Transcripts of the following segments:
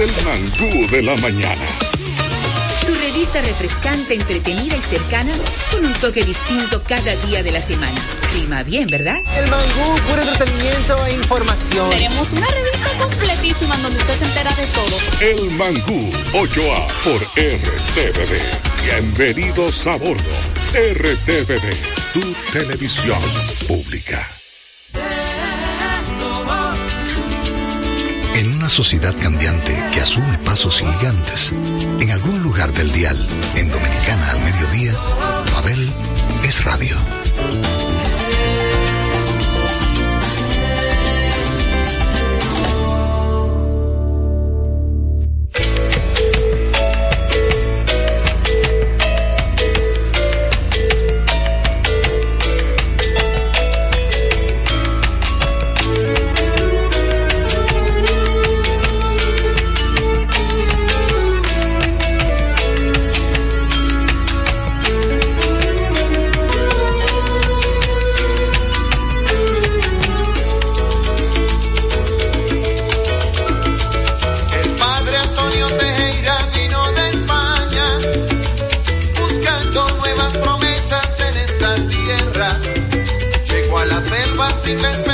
el mangú de la mañana. Tu revista refrescante, entretenida y cercana, con un toque distinto cada día de la semana. Clima bien, ¿verdad? El mangú, puro entretenimiento e información. Tenemos una revista completísima donde usted se entera de todo. El mangú, 8A por RTVD. Bienvenidos a bordo. RTVD, tu televisión pública. sociedad cambiante que asume pasos gigantes, en algún lugar del dial, en Dominicana al mediodía, Mabel es radio. nothing less.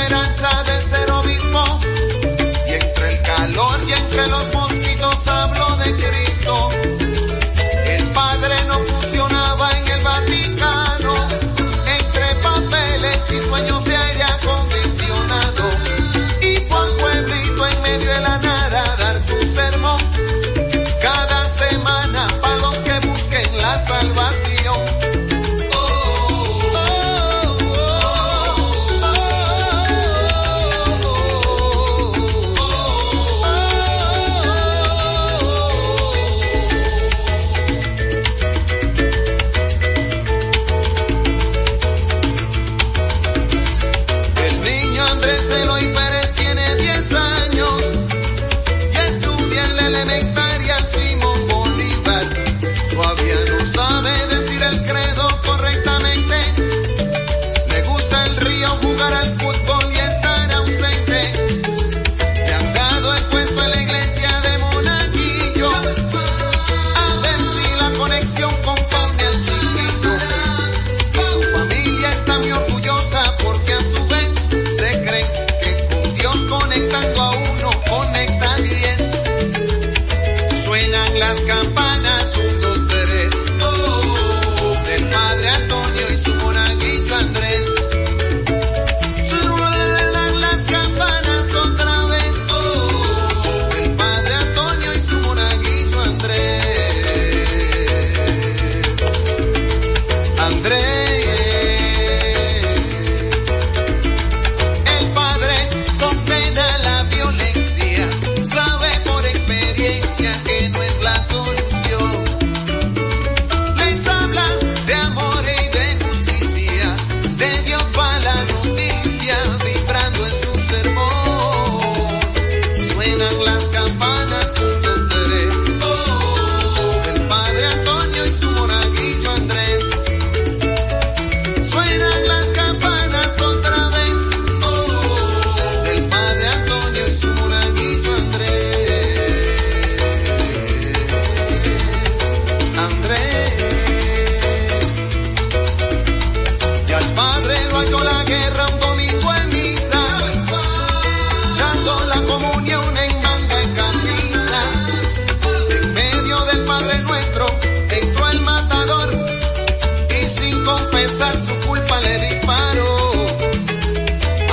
confesar su culpa le disparó.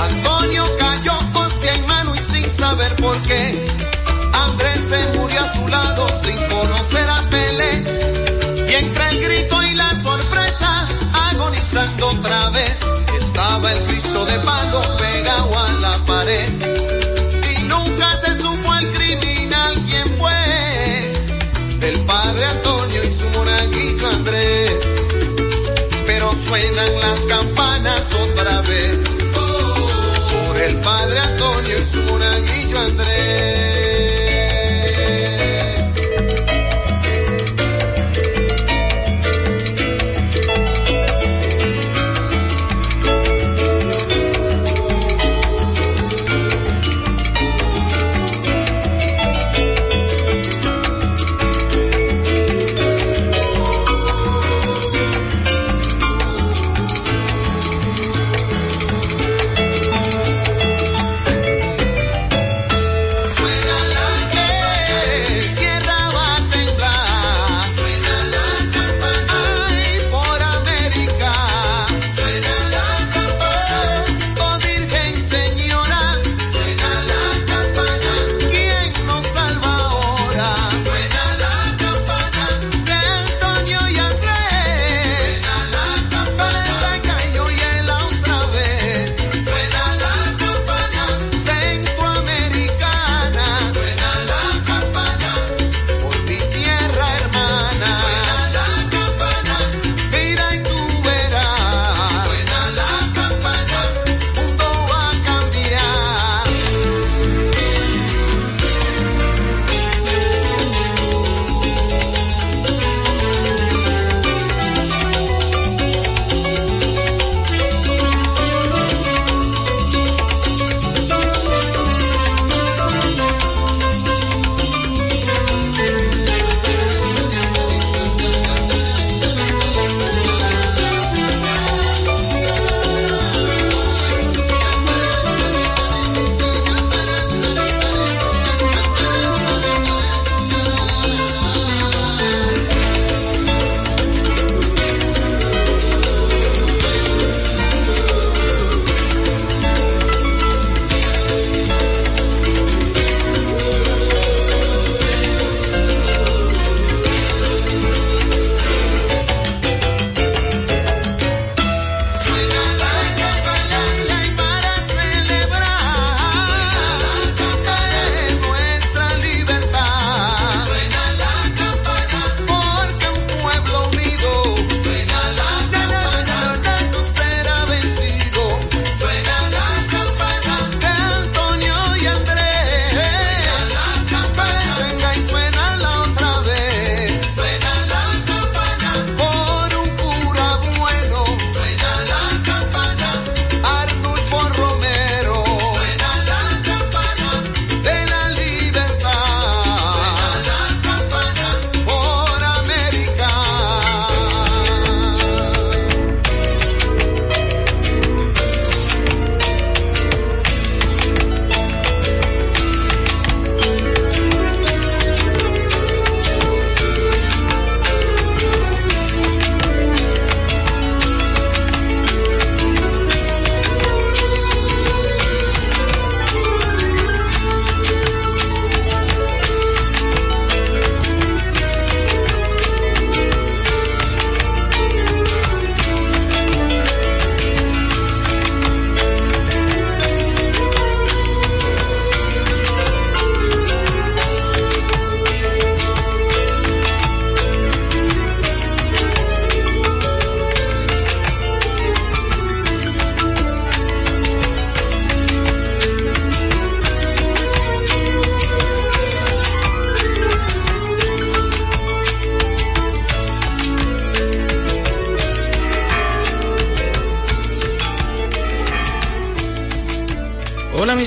Antonio cayó hostia en mano y sin saber por qué. Andrés se murió a su lado sin conocer a Pelé. Y entre el grito y la sorpresa, agonizando otra vez, estaba el Cristo de palo pegado a la pared. suenan las campanas otra vez. Por el padre Antonio y su monaguillo Andrés.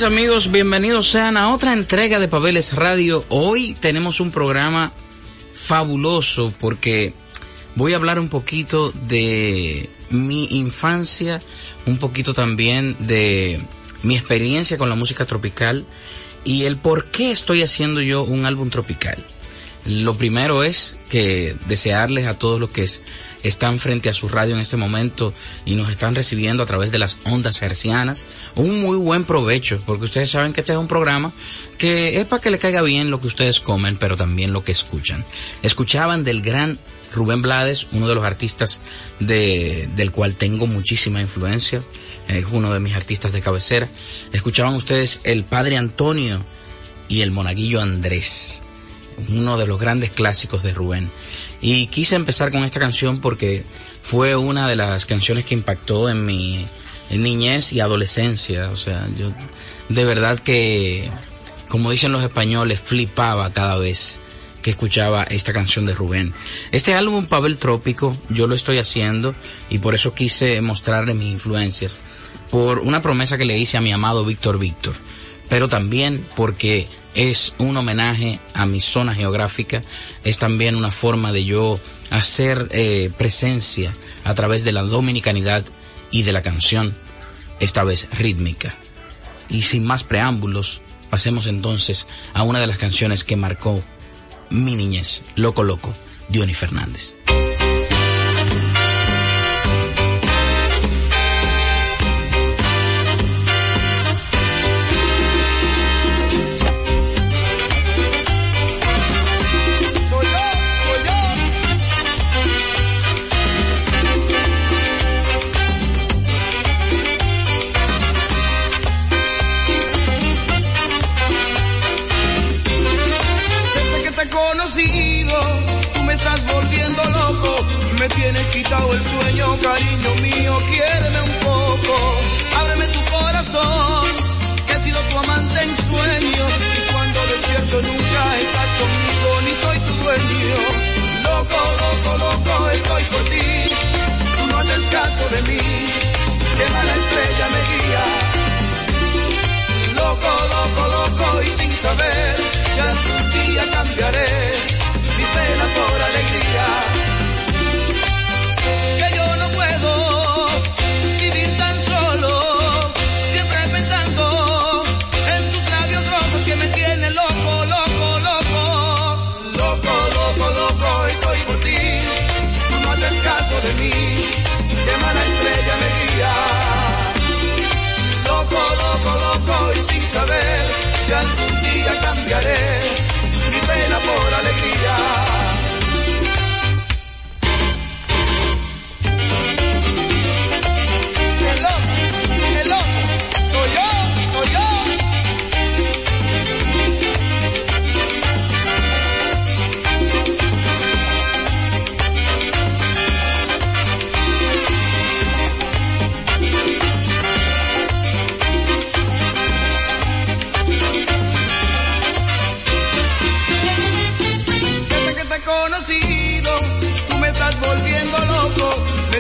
Amigos? Bienvenidos sean a otra entrega de Pabeles Radio. Hoy tenemos un programa fabuloso porque voy a hablar un poquito de mi infancia, un poquito también de mi experiencia con la música tropical y el por qué estoy haciendo yo un álbum tropical. Lo primero es que desearles a todos los que están frente a su radio en este momento y nos están recibiendo a través de las ondas hercianas un muy buen provecho, porque ustedes saben que este es un programa que es para que le caiga bien lo que ustedes comen, pero también lo que escuchan. Escuchaban del gran Rubén Blades, uno de los artistas de, del cual tengo muchísima influencia, es uno de mis artistas de cabecera. Escuchaban ustedes el Padre Antonio y el Monaguillo Andrés, uno de los grandes clásicos de Rubén. Y quise empezar con esta canción porque fue una de las canciones que impactó en mi niñez y adolescencia. O sea, yo de verdad que, como dicen los españoles, flipaba cada vez que escuchaba esta canción de Rubén. Este álbum Pavel Trópico yo lo estoy haciendo y por eso quise mostrarle mis influencias por una promesa que le hice a mi amado Víctor Víctor, pero también porque es un homenaje a mi zona geográfica, es también una forma de yo hacer eh, presencia a través de la dominicanidad y de la canción, esta vez rítmica. Y sin más preámbulos, pasemos entonces a una de las canciones que marcó mi niñez, Loco Loco, Diony Fernández. El sueño, cariño mío, quiéreme un poco. Ábreme tu corazón, que he sido tu amante en sueño. Y cuando despierto nunca estás conmigo, ni soy tu dueño. Loco, loco, loco, estoy por ti. Tú no haces caso de mí, que mala estrella me guía. Loco, loco, loco, y sin saber que algún día cambiaré mi pena por alegría cambiaré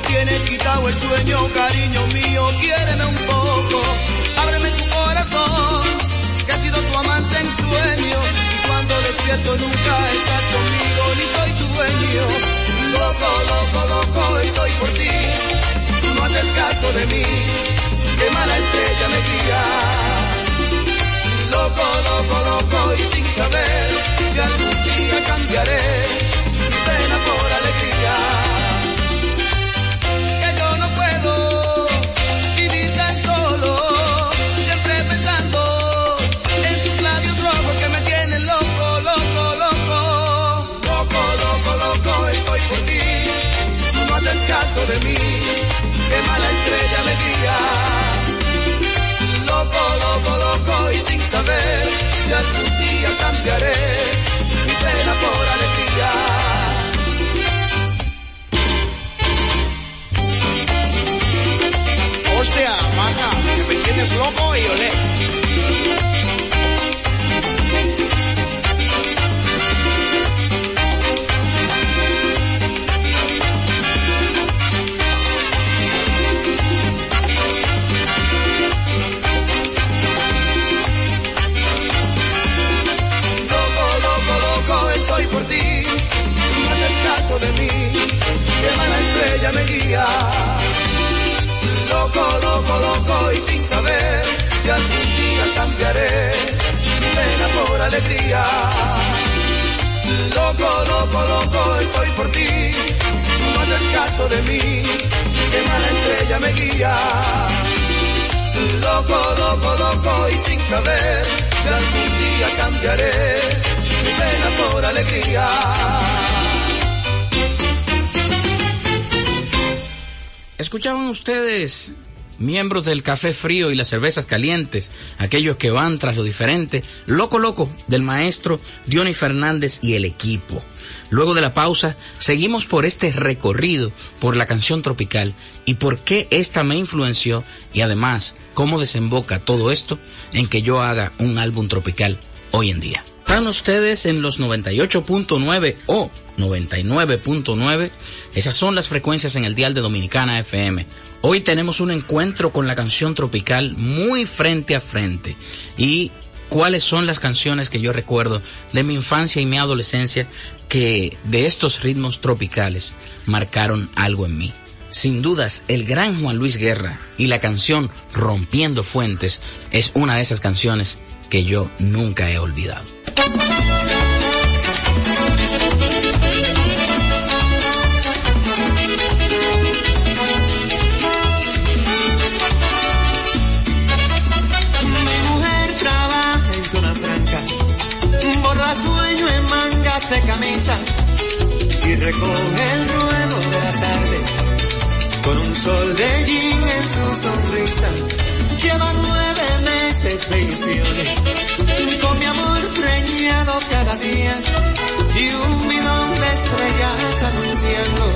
tienes quitado el sueño, cariño mío, quiéreme un poco. Ábreme tu corazón, que ha sido tu amante en sueño. Y cuando despierto nunca estás conmigo, ni soy tu dueño. Loco, loco, loco, estoy por ti. Tú no haces caso de mí, qué mala estrella me guía. Loco, loco, loco, y sin saber si algún día cambiaré mi pena por alegría. Qué mala estrella me guía. Loco, loco, loco y sin saber si algún día cambiaré mi pena por alegría. Hostia, maja, me tienes loco y olé. Alegría. Loco, loco, loco y sin saber si algún día cambiaré mi pena por alegría. Loco, loco, loco, estoy por ti, no haces caso de mí, que mala estrella me guía. Loco, loco, loco y sin saber si algún día cambiaré mi pena por alegría. Escuchaban ustedes, miembros del café frío y las cervezas calientes, aquellos que van tras lo diferente, loco loco del maestro Diony Fernández y el equipo. Luego de la pausa, seguimos por este recorrido por la canción tropical y por qué esta me influenció y además cómo desemboca todo esto en que yo haga un álbum tropical hoy en día. Están ustedes en los 98.9 o 99.9. Esas son las frecuencias en el dial de Dominicana FM. Hoy tenemos un encuentro con la canción tropical muy frente a frente. Y cuáles son las canciones que yo recuerdo de mi infancia y mi adolescencia que de estos ritmos tropicales marcaron algo en mí. Sin dudas, el gran Juan Luis Guerra y la canción Rompiendo Fuentes es una de esas canciones que yo nunca he olvidado. Mi mujer trabaja en zona franca, borda sueño en mangas de camisa. Y recoge el ruedo de la tarde. Con un sol de jean en su sonrisa. Lleva nueve con mi amor preñado cada día y un bidón de estrellas anunciando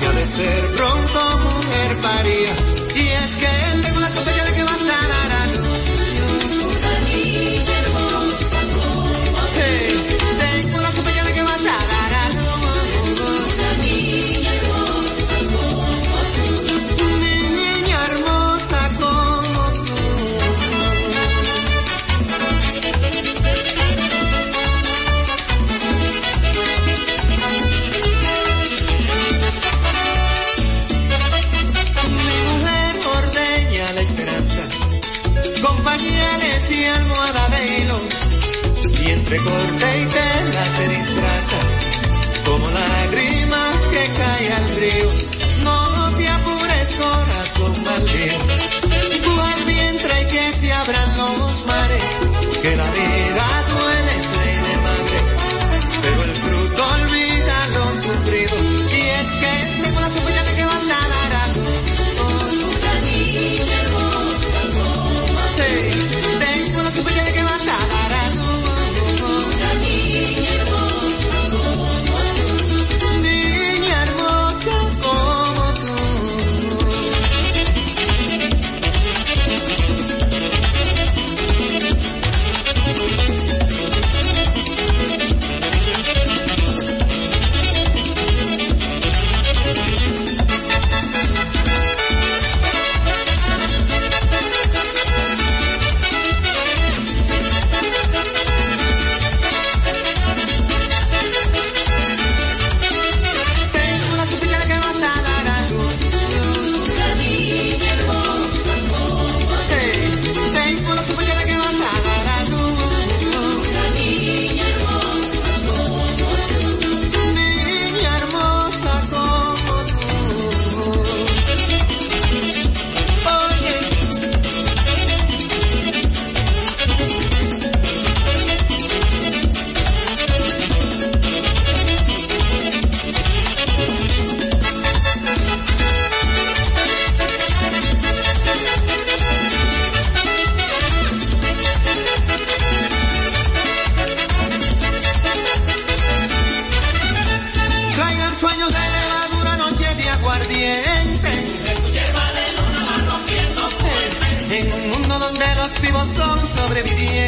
que ha de ser pronto mujer paría. Recorta y tela se disfraza, como lágrimas que cae al río. No te apures, corazón maldito.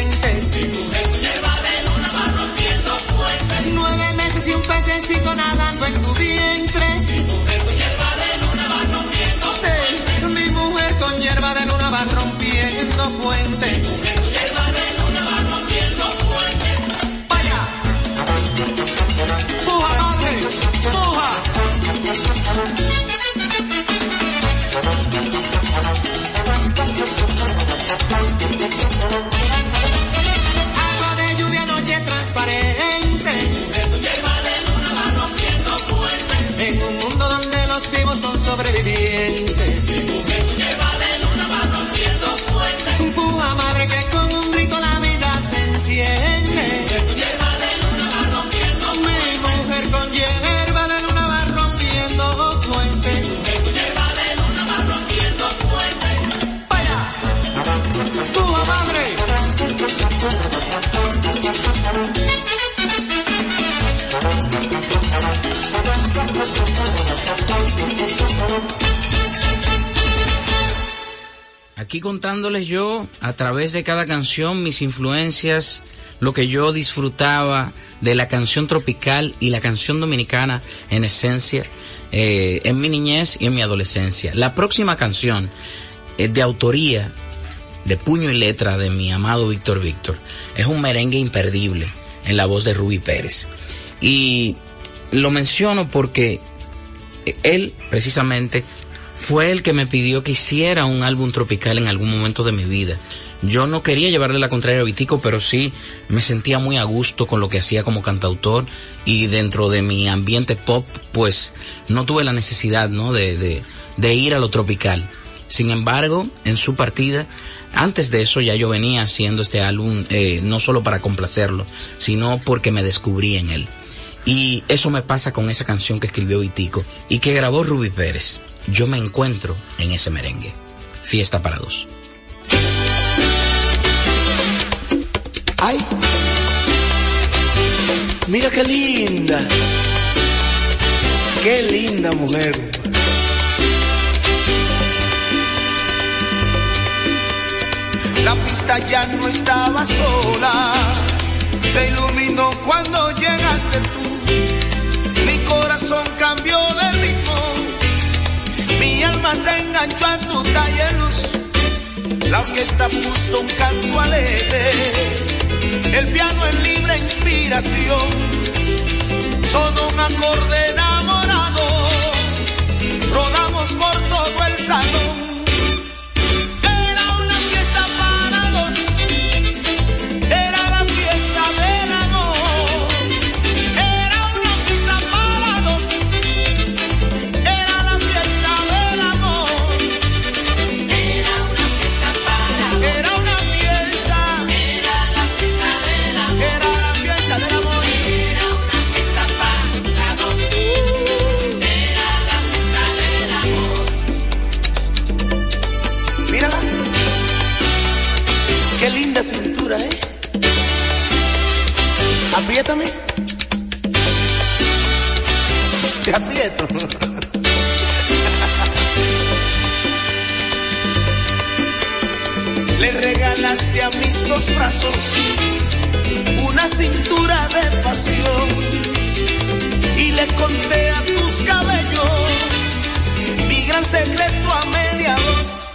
gente a través de cada canción mis influencias, lo que yo disfrutaba de la canción tropical y la canción dominicana en esencia eh, en mi niñez y en mi adolescencia. La próxima canción es de autoría de puño y letra de mi amado Víctor Víctor. Es un merengue imperdible en la voz de Ruby Pérez. Y lo menciono porque él precisamente fue el que me pidió que hiciera un álbum tropical en algún momento de mi vida. Yo no quería llevarle la contraria a Vitico, pero sí me sentía muy a gusto con lo que hacía como cantautor y dentro de mi ambiente pop, pues no tuve la necesidad, ¿no? De, ir a lo tropical. Sin embargo, en su partida, antes de eso ya yo venía haciendo este álbum eh, no solo para complacerlo, sino porque me descubrí en él. Y eso me pasa con esa canción que escribió Vitico y que grabó Ruby Pérez. Yo me encuentro en ese merengue. Fiesta para dos. Ay, mira qué linda, qué linda mujer. La pista ya no estaba sola, se iluminó cuando llegaste tú. Mi corazón cambió de ritmo, mi alma se enganchó a tu talle luz. La orquesta puso un canto alegre el piano en libre inspiración, sonó un acorde enamorado, rodamos por todo el salón Apriétame. Te aprieto. Le regalaste a mis dos brazos una cintura de pasión y le conté a tus cabellos mi gran secreto a media voz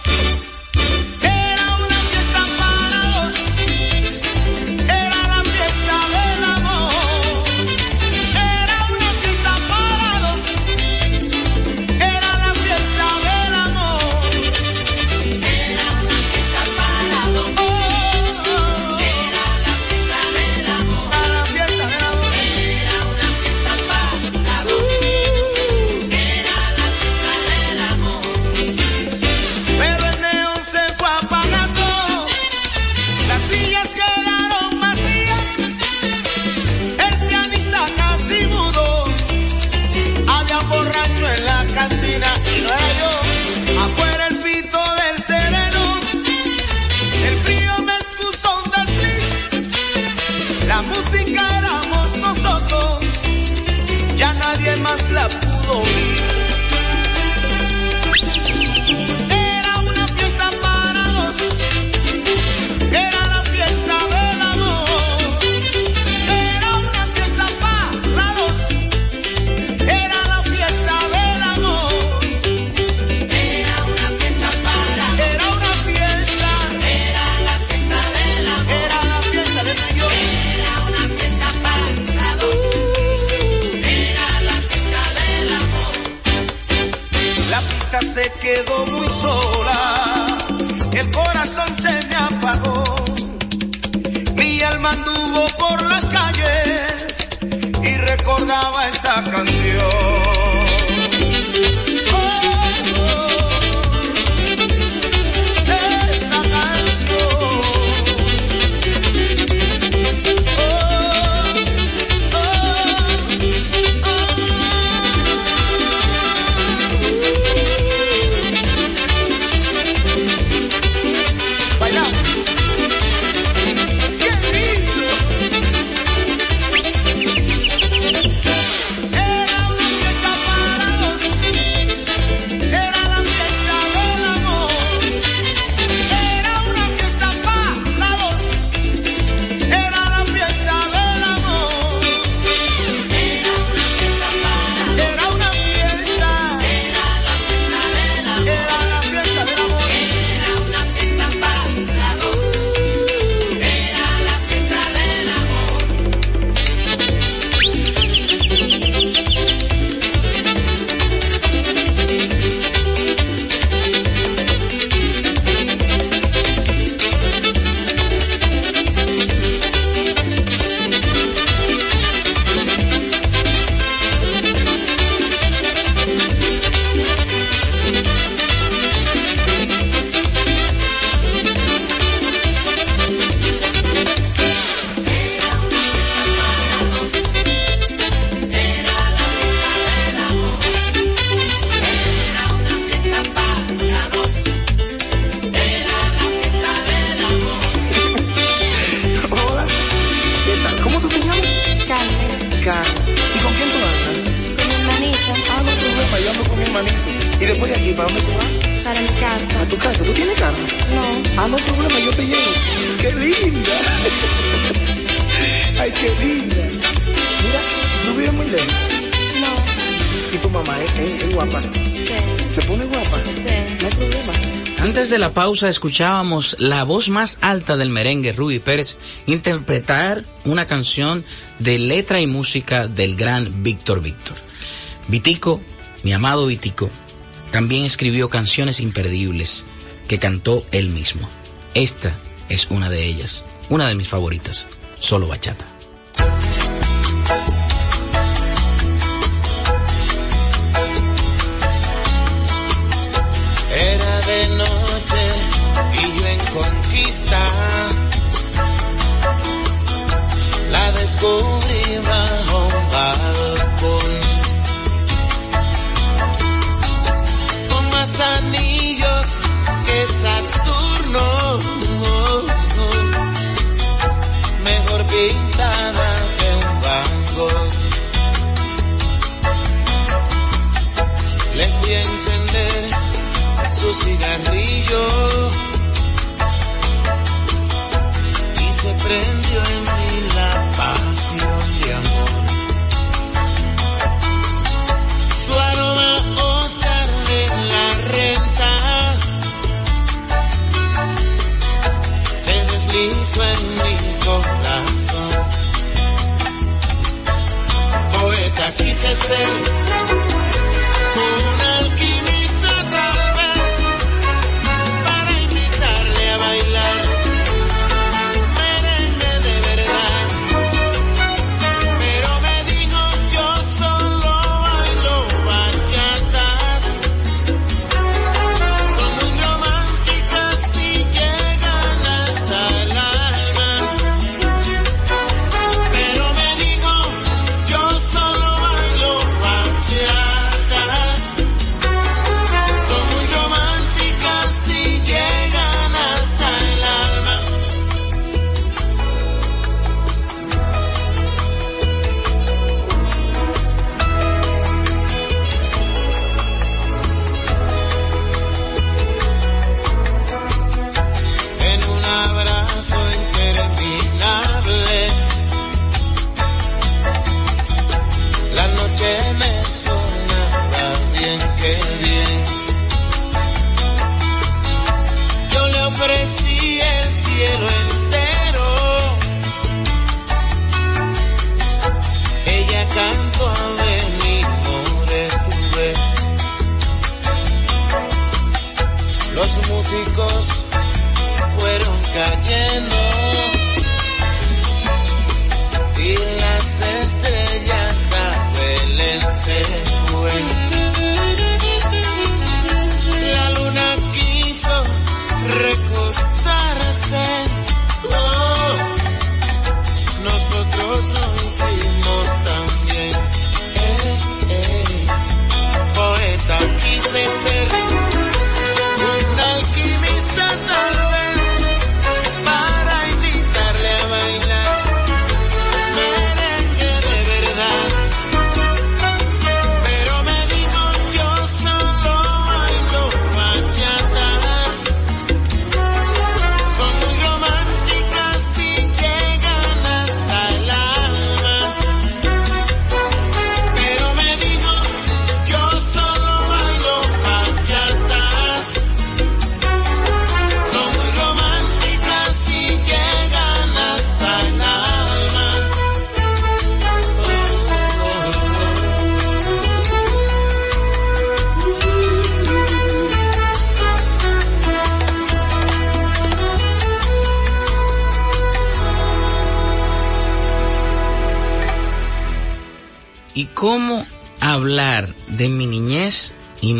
escuchábamos la voz más alta del merengue, Ruby Pérez, interpretar una canción de letra y música del gran Víctor Víctor. Vitico, mi amado Vitico, también escribió canciones imperdibles que cantó él mismo. Esta es una de ellas, una de mis favoritas, solo bachata.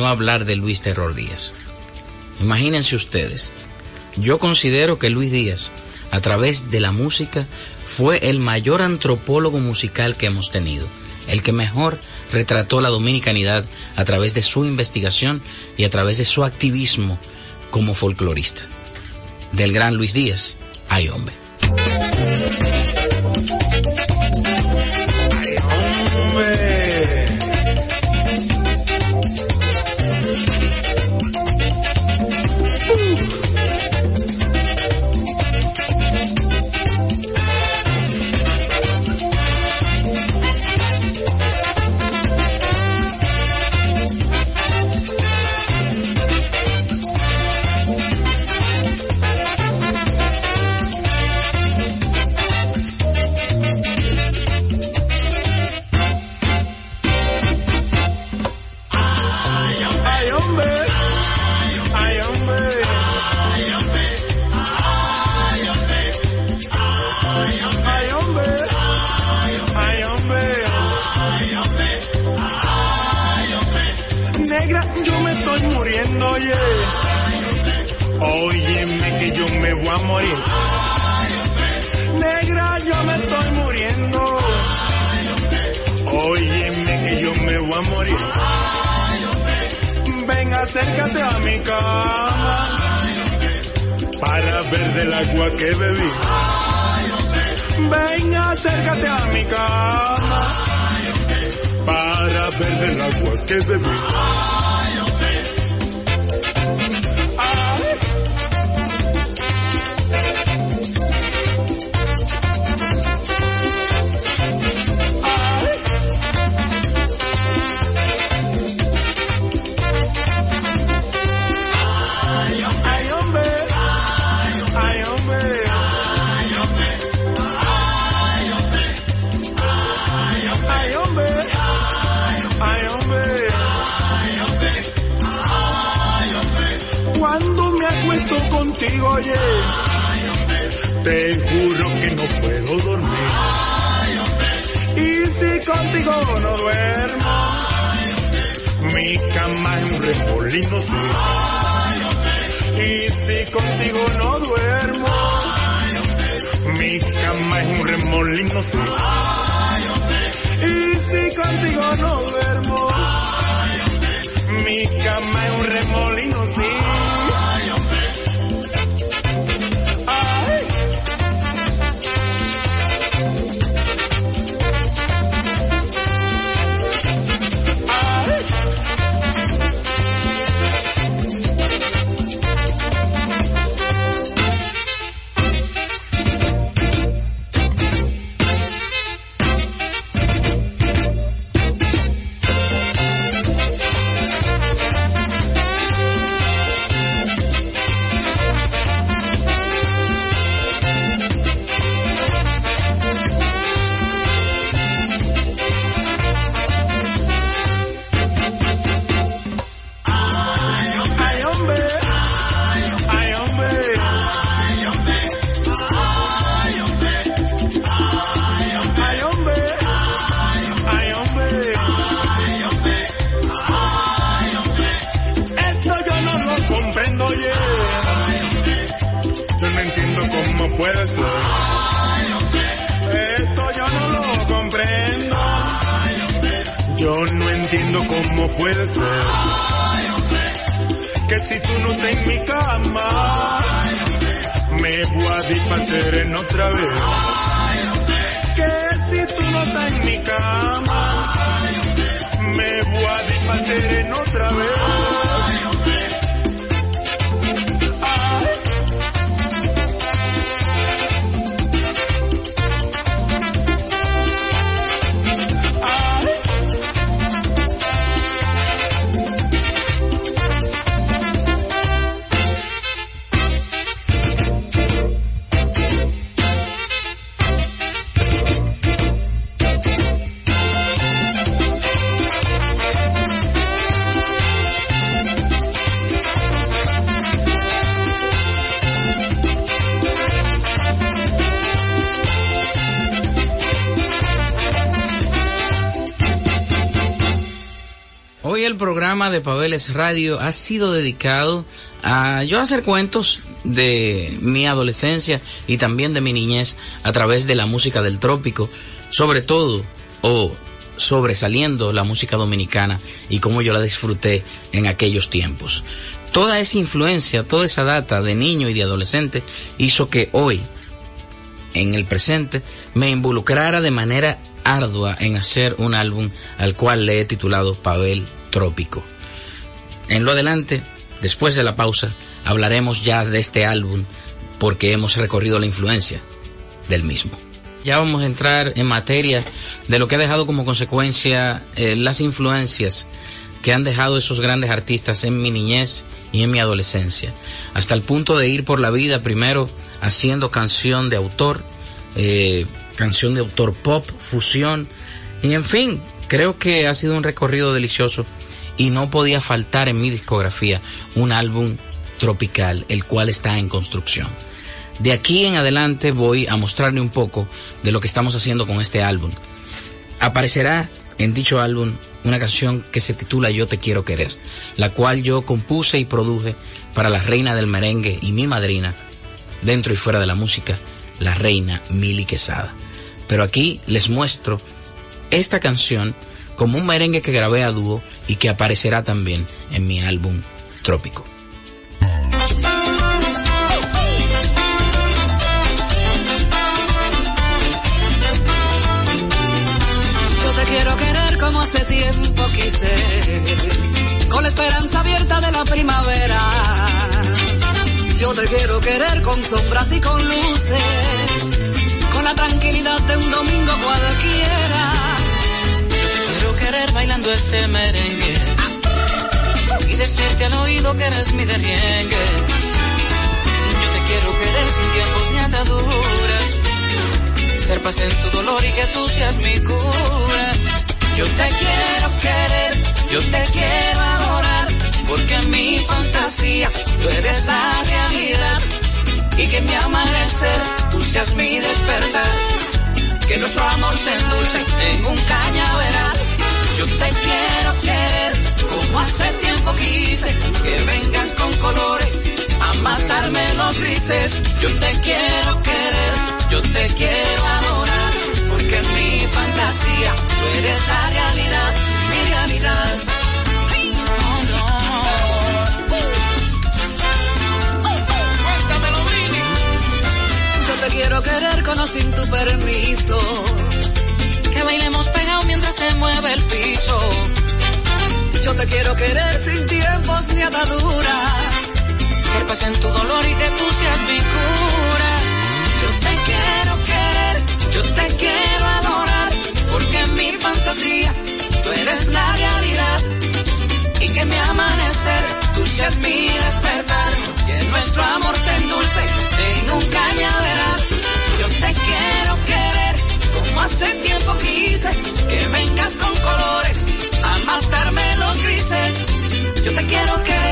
hablar de Luis Terror Díaz. Imagínense ustedes, yo considero que Luis Díaz, a través de la música, fue el mayor antropólogo musical que hemos tenido, el que mejor retrató la dominicanidad a través de su investigación y a través de su activismo como folclorista. Del gran Luis Díaz, hay hombre. Ay, hombre. Mi cama es un remolino, sí. Y si contigo no duermo, mi cama es un remolino, sí. Y si contigo no duermo, mi cama es un remolino, sí. De Pabeles Radio ha sido dedicado a yo hacer cuentos de mi adolescencia y también de mi niñez a través de la música del trópico, sobre todo o sobresaliendo la música dominicana y cómo yo la disfruté en aquellos tiempos. Toda esa influencia, toda esa data de niño y de adolescente hizo que hoy, en el presente, me involucrara de manera ardua en hacer un álbum al cual le he titulado Pavel Trópico. En lo adelante, después de la pausa, hablaremos ya de este álbum porque hemos recorrido la influencia del mismo. Ya vamos a entrar en materia de lo que ha dejado como consecuencia eh, las influencias que han dejado esos grandes artistas en mi niñez y en mi adolescencia, hasta el punto de ir por la vida primero haciendo canción de autor, eh, canción de autor pop, fusión, y en fin, creo que ha sido un recorrido delicioso y no podía faltar en mi discografía un álbum tropical, el cual está en construcción. De aquí en adelante voy a mostrarle un poco de lo que estamos haciendo con este álbum. Aparecerá en dicho álbum una canción que se titula Yo te quiero querer, la cual yo compuse y produje para la reina del merengue y mi madrina, dentro y fuera de la música, la reina Mili Quesada. Pero aquí les muestro esta canción como un merengue que grabé a dúo y que aparecerá también en mi álbum Trópico. Yo te quiero querer como hace tiempo quise, con la esperanza abierta de la primavera. Yo te quiero querer con sombras y con luces, con la tranquilidad de un domingo cualquiera. Bailando este merengue y decirte al oído que eres mi derriengue. Yo te quiero querer sin tiempos ni ataduras, ser paz en tu dolor y que tú seas mi cura. Yo te quiero querer, yo te quiero adorar, porque en mi fantasía tú eres la realidad y que mi amanecer tú seas mi despertar. Que nuestro amor se endulce en un cañaveral. Yo te quiero querer como hace tiempo quise, que vengas con colores a matarme los grises. Yo te quiero querer, yo te quiero adorar, porque en mi fantasía tú eres la realidad, mi realidad. Yo te quiero querer con o sin tu permiso. Se mueve el piso. Yo te quiero querer sin tiempos ni ataduras. Ser paz en tu dolor y que tú seas mi cura. Yo te quiero querer, yo te quiero adorar, porque en mi fantasía tú eres la realidad. Y que mi amanecer tú seas mi despertar. Que nuestro amor se endulce en un hace tiempo quise, que vengas con colores a matarme los grises. Yo te quiero querer,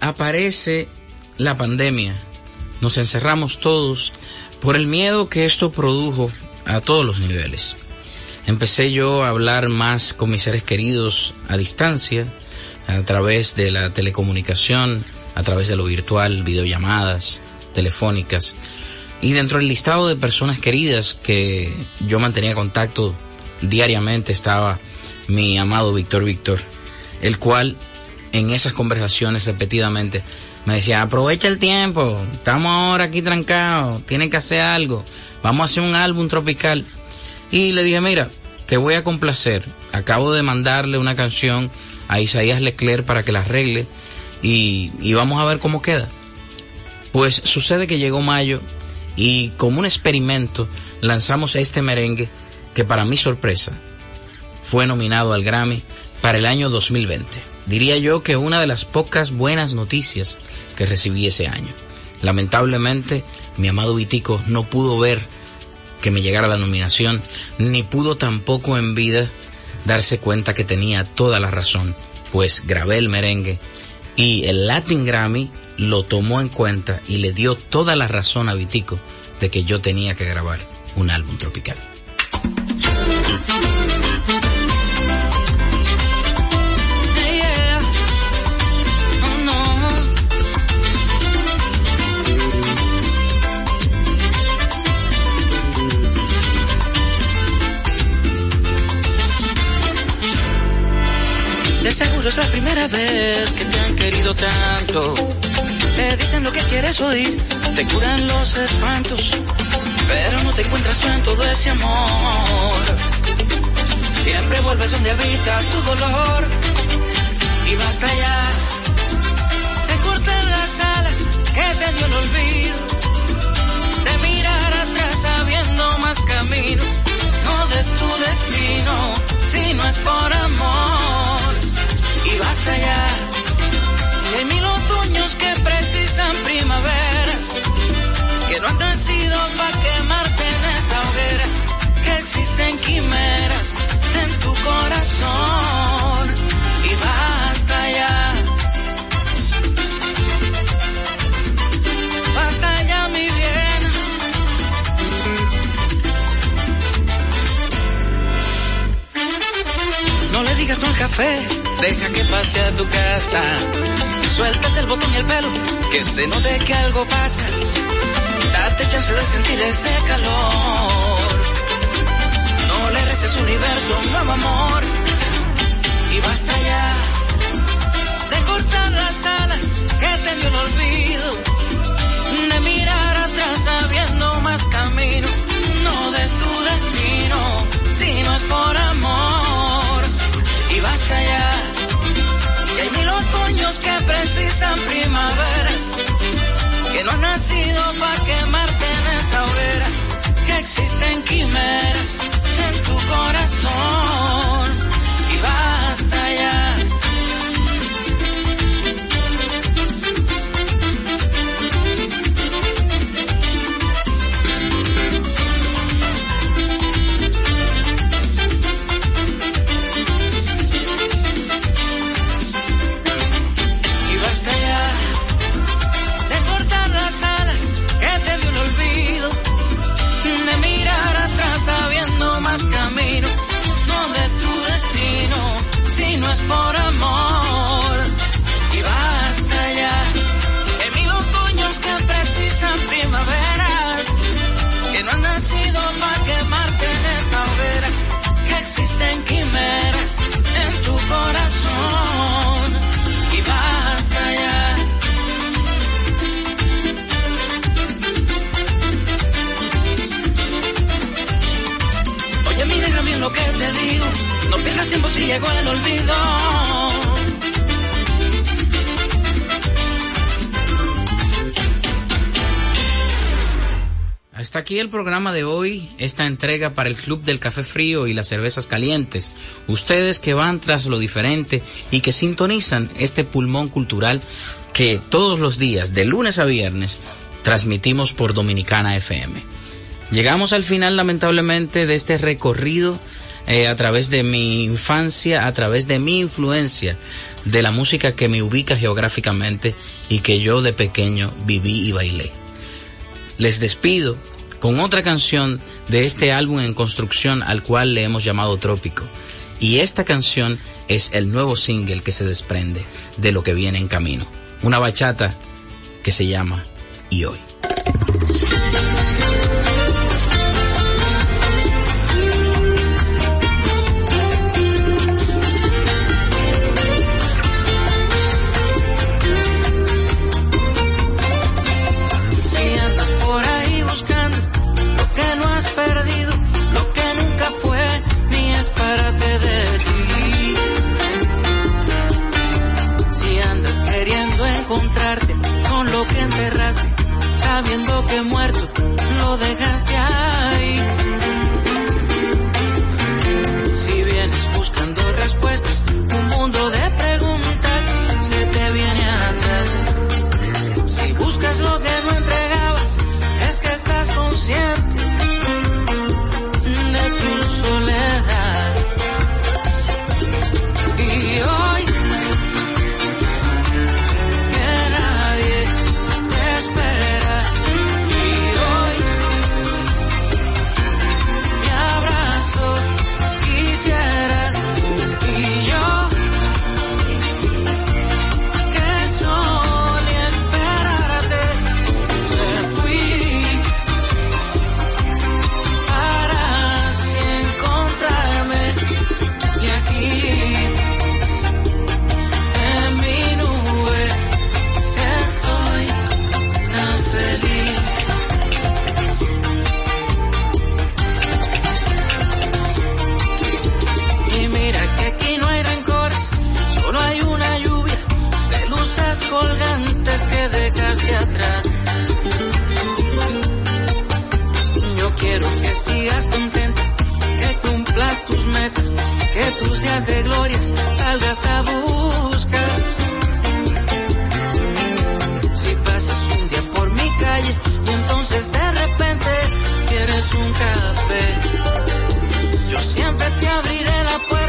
Aparece la pandemia. Nos encerramos todos por el miedo que esto produjo a todos los niveles. Empecé yo a hablar más con mis seres queridos a distancia, a través de la telecomunicación, a través de lo virtual, videollamadas, telefónicas. Y dentro del listado de personas queridas que yo mantenía contacto diariamente estaba mi amado Víctor Víctor, el cual en esas conversaciones repetidamente me decía, aprovecha el tiempo, estamos ahora aquí trancados, tienen que hacer algo, vamos a hacer un álbum tropical. Y le dije, mira, te voy a complacer, acabo de mandarle una canción a Isaías Leclerc para que la arregle y, y vamos a ver cómo queda. Pues sucede que llegó mayo y como un experimento lanzamos este merengue que para mi sorpresa fue nominado al Grammy para el año 2020 diría yo que una de las pocas buenas noticias que recibí ese año. Lamentablemente, mi amado Vitico no pudo ver que me llegara la nominación, ni pudo tampoco en vida darse cuenta que tenía toda la razón, pues grabé el merengue y el Latin Grammy lo tomó en cuenta y le dio toda la razón a Vitico de que yo tenía que grabar un álbum tropical. Seguro es la primera vez que te han querido tanto. Te dicen lo que quieres oír, te curan los espantos, pero no te encuentras tú en todo ese amor. Siempre vuelves donde habita tu dolor y basta ya. Te cortan las alas que te dio el olvido, de mirar atrás sabiendo más camino. No des tu destino si no es por amor y basta ya hay mil otoños que precisan primaveras, que no han nacido para quemarte en esa hoguera, que existen quimeras en tu corazón y basta ya. Basta ya mi bien. No le digas no al café, deja que pase a tu casa Suéltate el botón y el pelo, que se note que algo pasa. Date chance de sentir ese calor. No le reces universo, un nuevo amor. Y basta ya de cortar las alas que te dio el olvido. De mirar atrás sabiendo más camino. No des tu destino si no es por amor. Que precisan primaveras, que no han nacido para quemarte en esa hoguera, que existen quimeras en tu corazón y basta ya. Llegó el olvido. Hasta aquí el programa de hoy, esta entrega para el Club del Café Frío y las Cervezas Calientes. Ustedes que van tras lo diferente y que sintonizan este pulmón cultural que todos los días, de lunes a viernes, transmitimos por Dominicana FM. Llegamos al final lamentablemente de este recorrido eh, a través de mi infancia, a través de mi influencia, de la música que me ubica geográficamente y que yo de pequeño viví y bailé. Les despido con otra canción de este álbum en construcción al cual le hemos llamado Trópico. Y esta canción es el nuevo single que se desprende de lo que viene en camino. Una bachata que se llama Y hoy. Sabiendo que muerto lo dejaste ahí. Si vienes buscando respuestas, un mundo de preguntas se te viene atrás. Si buscas lo que no entregabas, es que estás consciente de tu soledad. Y hoy colgantes que dejaste atrás. Yo quiero que sigas contenta, que cumplas tus metas, que tus días de glorias salgas a buscar. Si pasas un día por mi calle y entonces de repente quieres un café, yo siempre te abriré la puerta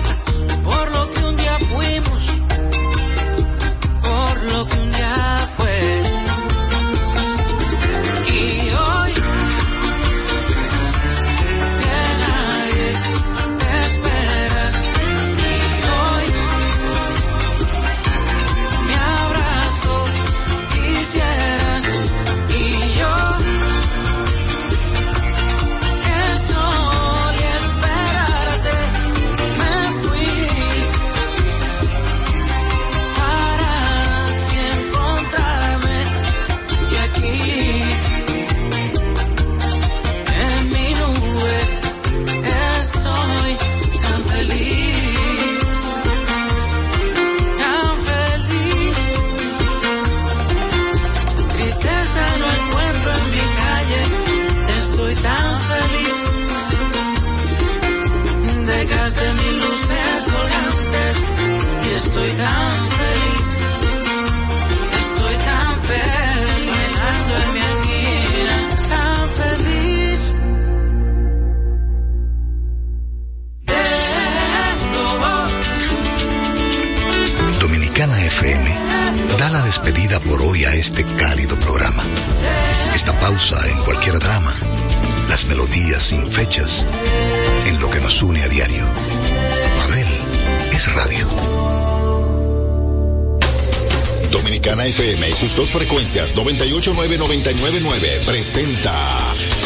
FM y sus dos frecuencias 989-999 presenta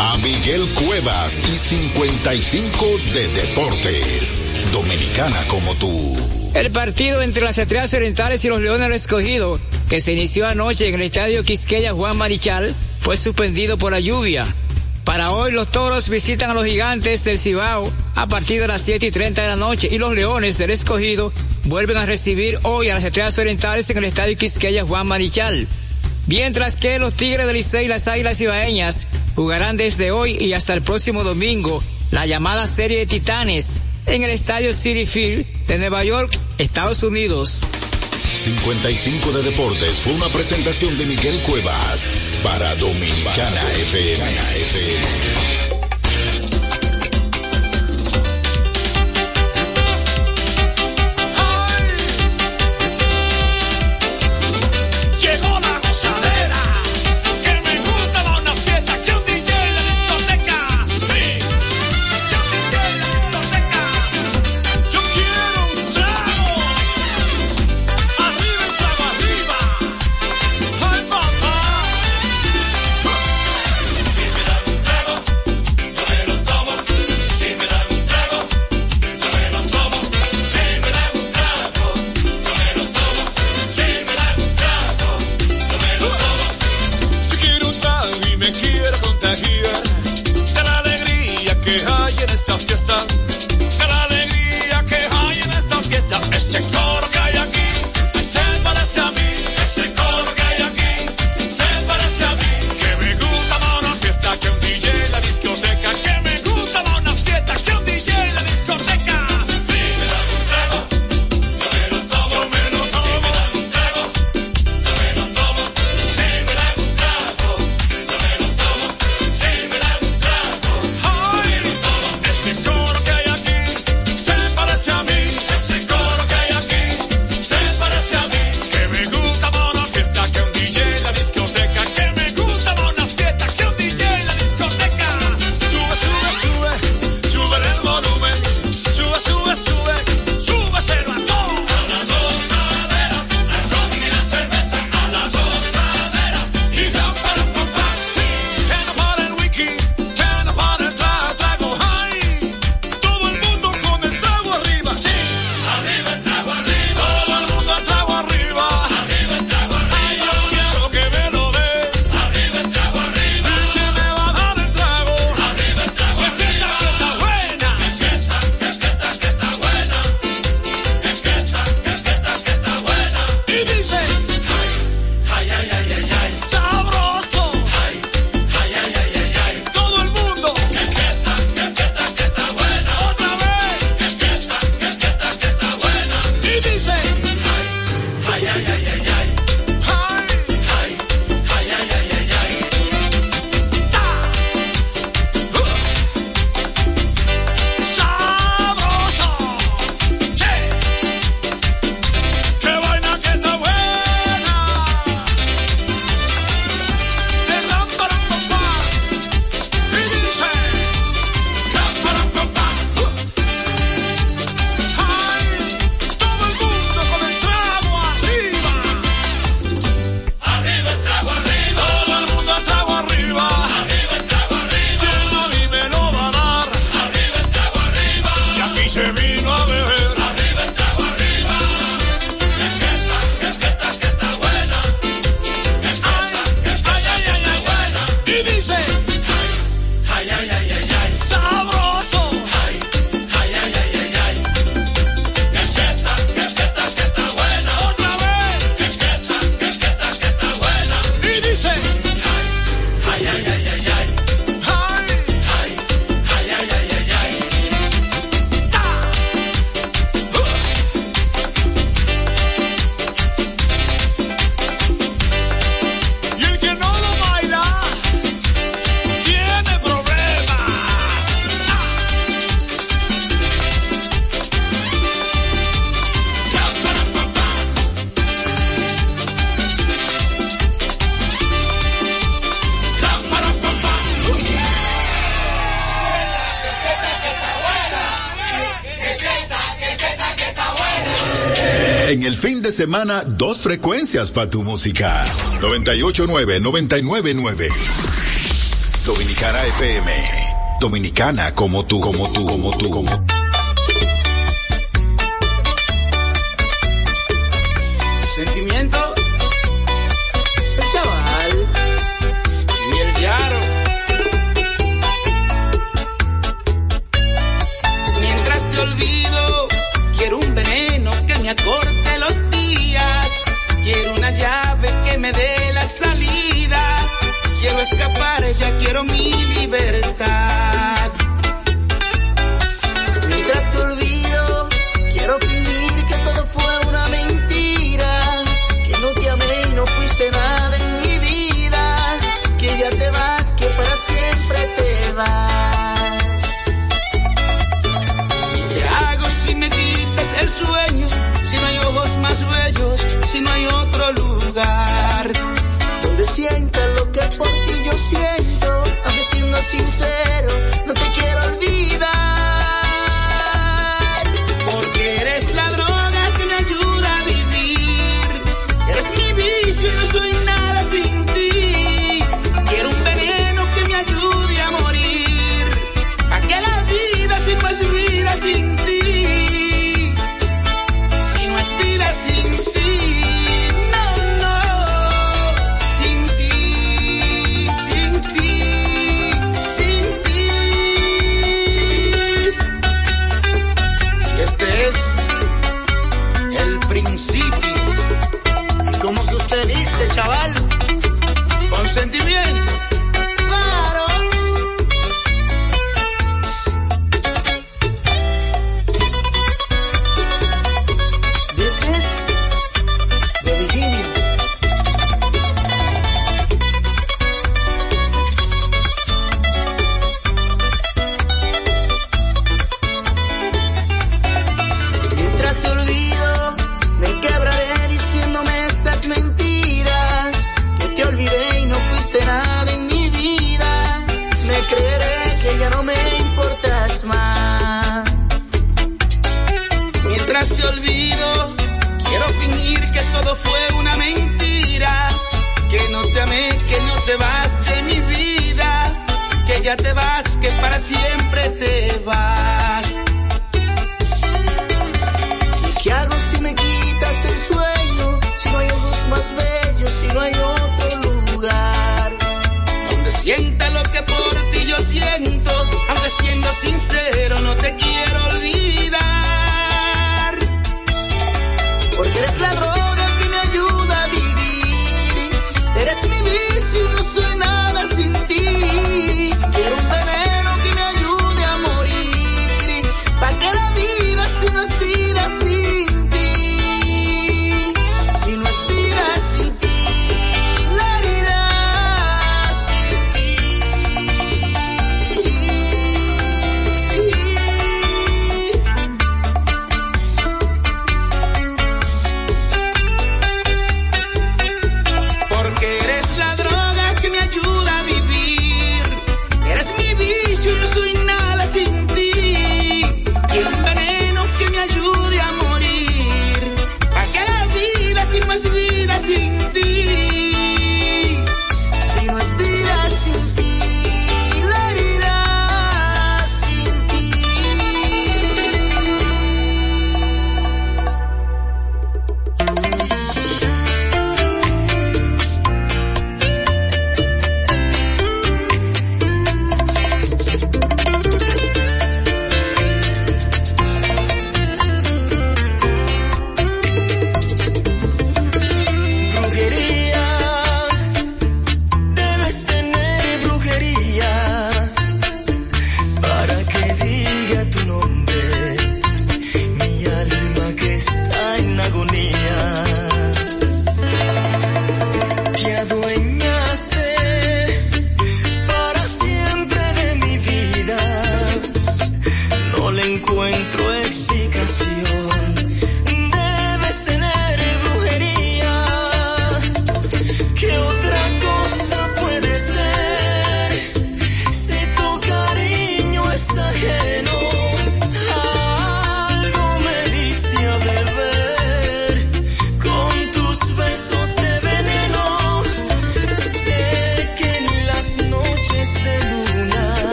a Miguel Cuevas y 55 de Deportes. Dominicana como tú. El partido entre las Estrellas Orientales y los Leones del Escogido, que se inició anoche en el estadio Quisqueya Juan Marichal, fue suspendido por la lluvia. Para hoy los toros visitan a los gigantes del Cibao a partir de las 7 y 30 de la noche y los Leones del Escogido vuelven a recibir hoy a las Estrellas Orientales en el estadio Quisqueya Juan Marichal. Mientras que los Tigres del Licey y las Águilas Ibaeñas jugarán desde hoy y hasta el próximo domingo la llamada serie de Titanes en el estadio City Field de Nueva York, Estados Unidos. 55 de Deportes fue una presentación de Miguel Cuevas para Dominicana FM. Llegó semana dos frecuencias para tu música. 989 999 Dominicana FM. Dominicana como tú, como tú, como tú, como tú. Sentimiento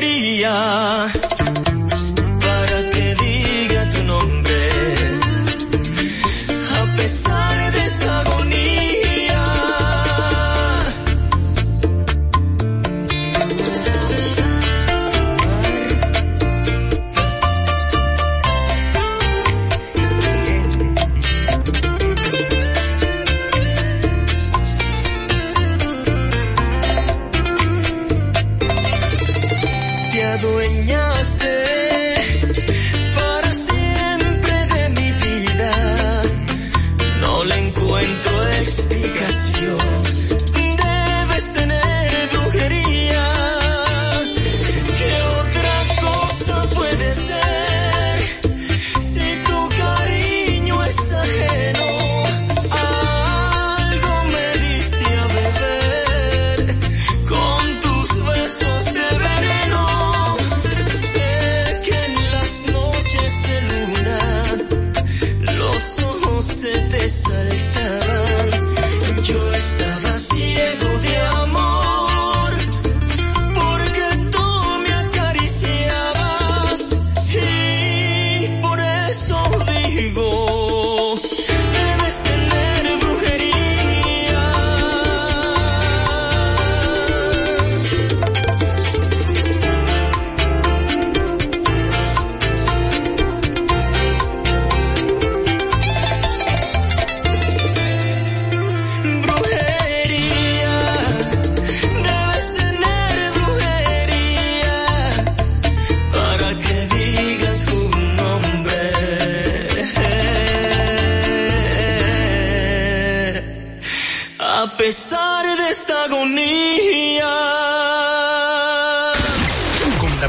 quería.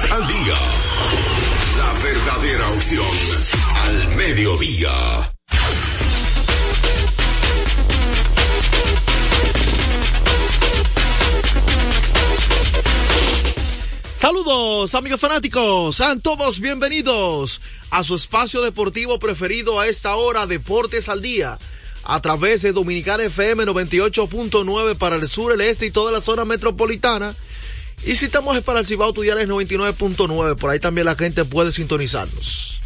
Al día. La verdadera opción al mediodía. Saludos amigos fanáticos, sean todos bienvenidos a su espacio deportivo preferido a esta hora, Deportes al Día, a través de Dominicana FM 98.9 para el sur, el este y toda la zona metropolitana. Y si estamos para el Cibao Tuyares 99.9, por ahí también la gente puede sintonizarnos.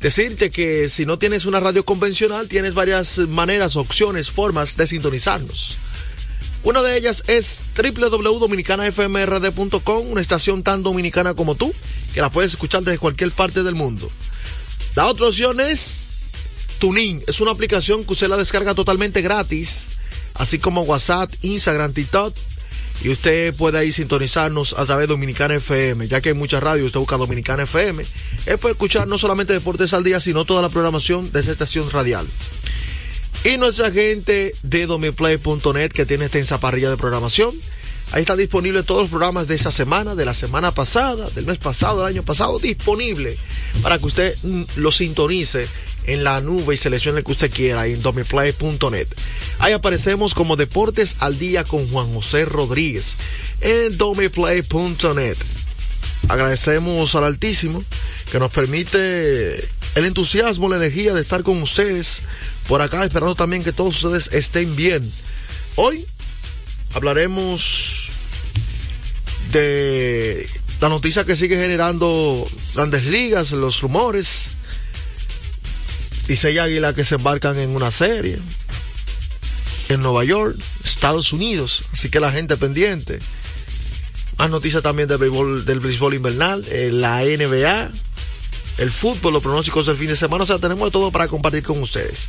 Decirte que si no tienes una radio convencional, tienes varias maneras, opciones, formas de sintonizarnos. Una de ellas es www.dominicanafmrd.com, una estación tan dominicana como tú, que la puedes escuchar desde cualquier parte del mundo. La otra opción es Tunin, es una aplicación que usted la descarga totalmente gratis, así como WhatsApp, Instagram, TikTok, y usted puede ahí sintonizarnos a través de Dominicana FM, ya que hay muchas radios, usted busca Dominicana FM, él puede escuchar no solamente Deportes al Día, sino toda la programación de esa estación radial. Y nuestra gente de domiplay.net que tiene extensa parrilla de programación. Ahí están disponibles todos los programas de esa semana, de la semana pasada, del mes pasado, del año pasado, disponible para que usted mm, lo sintonice en la nube y seleccione el que usted quiera en domiplay.net. Ahí aparecemos como Deportes al Día con Juan José Rodríguez en domiplay.net. Agradecemos al Altísimo que nos permite el entusiasmo, la energía de estar con ustedes por acá, esperando también que todos ustedes estén bien. Hoy hablaremos de la noticia que sigue generando grandes ligas, los rumores. Y Águila que se embarcan en una serie en Nueva York, Estados Unidos. Así que la gente pendiente. Más noticias también del béisbol, del béisbol invernal, eh, la NBA, el fútbol, los pronósticos del fin de semana. O sea, tenemos todo para compartir con ustedes.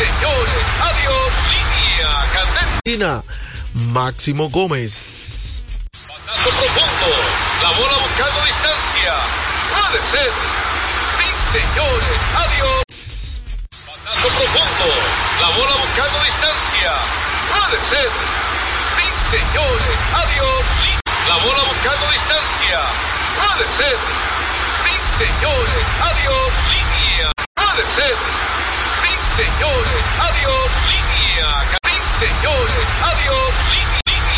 Señores. Adiós. Línea. Candente. Máximo Gómez. Pasazo profundo. La bola buscando distancia. Puede ser. Sí, señores. Adiós. Pasazo profundo. La bola buscando distancia. Puede ser. Sí, señores. Adiós. La bola buscando distancia. Puede ser. Sí, señores. Adiós. Línea. Puede ser. Señores, adiós, línea. Señores, adiós, línea.